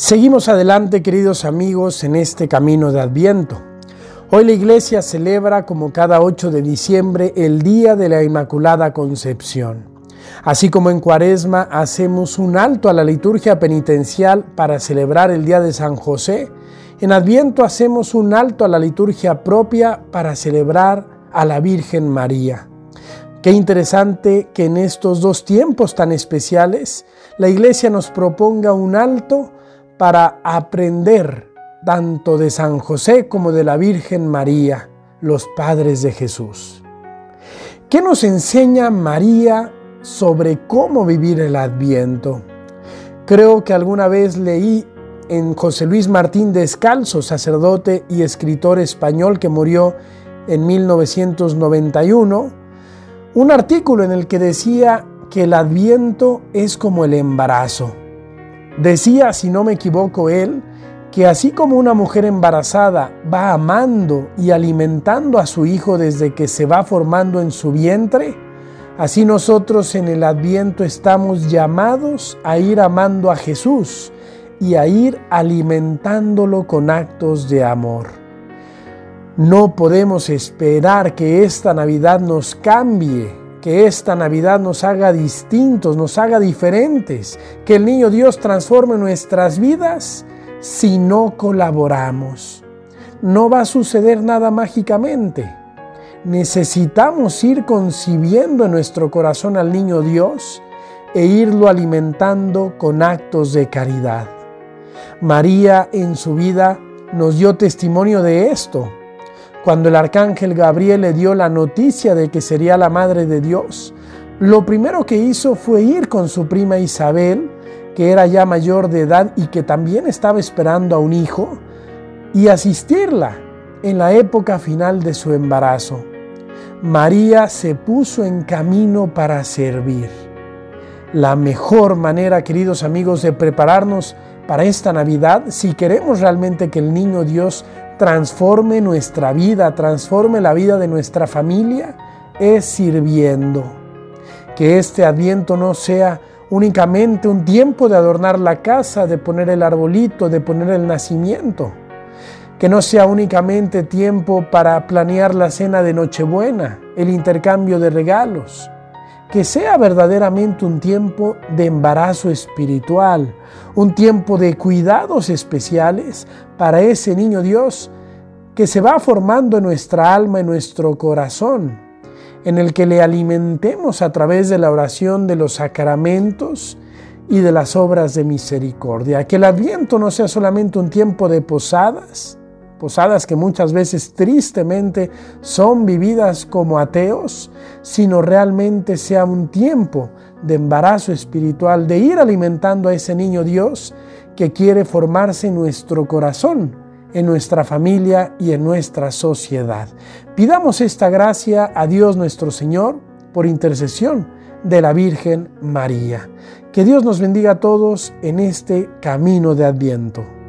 Seguimos adelante, queridos amigos, en este camino de Adviento. Hoy la iglesia celebra, como cada 8 de diciembre, el Día de la Inmaculada Concepción. Así como en Cuaresma hacemos un alto a la liturgia penitencial para celebrar el Día de San José, en Adviento hacemos un alto a la liturgia propia para celebrar a la Virgen María. Qué interesante que en estos dos tiempos tan especiales la iglesia nos proponga un alto para aprender tanto de San José como de la Virgen María, los padres de Jesús. ¿Qué nos enseña María sobre cómo vivir el adviento? Creo que alguna vez leí en José Luis Martín Descalzo, sacerdote y escritor español que murió en 1991, un artículo en el que decía que el adviento es como el embarazo. Decía, si no me equivoco, él, que así como una mujer embarazada va amando y alimentando a su hijo desde que se va formando en su vientre, así nosotros en el adviento estamos llamados a ir amando a Jesús y a ir alimentándolo con actos de amor. No podemos esperar que esta Navidad nos cambie que esta Navidad nos haga distintos, nos haga diferentes, que el niño Dios transforme nuestras vidas si no colaboramos. No va a suceder nada mágicamente. Necesitamos ir concibiendo en nuestro corazón al niño Dios e irlo alimentando con actos de caridad. María en su vida nos dio testimonio de esto cuando el arcángel Gabriel le dio la noticia de que sería la madre de Dios, lo primero que hizo fue ir con su prima Isabel, que era ya mayor de edad y que también estaba esperando a un hijo, y asistirla en la época final de su embarazo. María se puso en camino para servir. La mejor manera, queridos amigos, de prepararnos para esta Navidad, si queremos realmente que el niño Dios transforme nuestra vida, transforme la vida de nuestra familia, es sirviendo. Que este adviento no sea únicamente un tiempo de adornar la casa, de poner el arbolito, de poner el nacimiento. Que no sea únicamente tiempo para planear la cena de Nochebuena, el intercambio de regalos que sea verdaderamente un tiempo de embarazo espiritual, un tiempo de cuidados especiales para ese niño Dios que se va formando en nuestra alma, en nuestro corazón, en el que le alimentemos a través de la oración de los sacramentos y de las obras de misericordia. Que el adviento no sea solamente un tiempo de posadas, posadas que muchas veces tristemente son vividas como ateos, sino realmente sea un tiempo de embarazo espiritual, de ir alimentando a ese niño Dios que quiere formarse en nuestro corazón, en nuestra familia y en nuestra sociedad. Pidamos esta gracia a Dios nuestro Señor por intercesión de la Virgen María. Que Dios nos bendiga a todos en este camino de Adviento.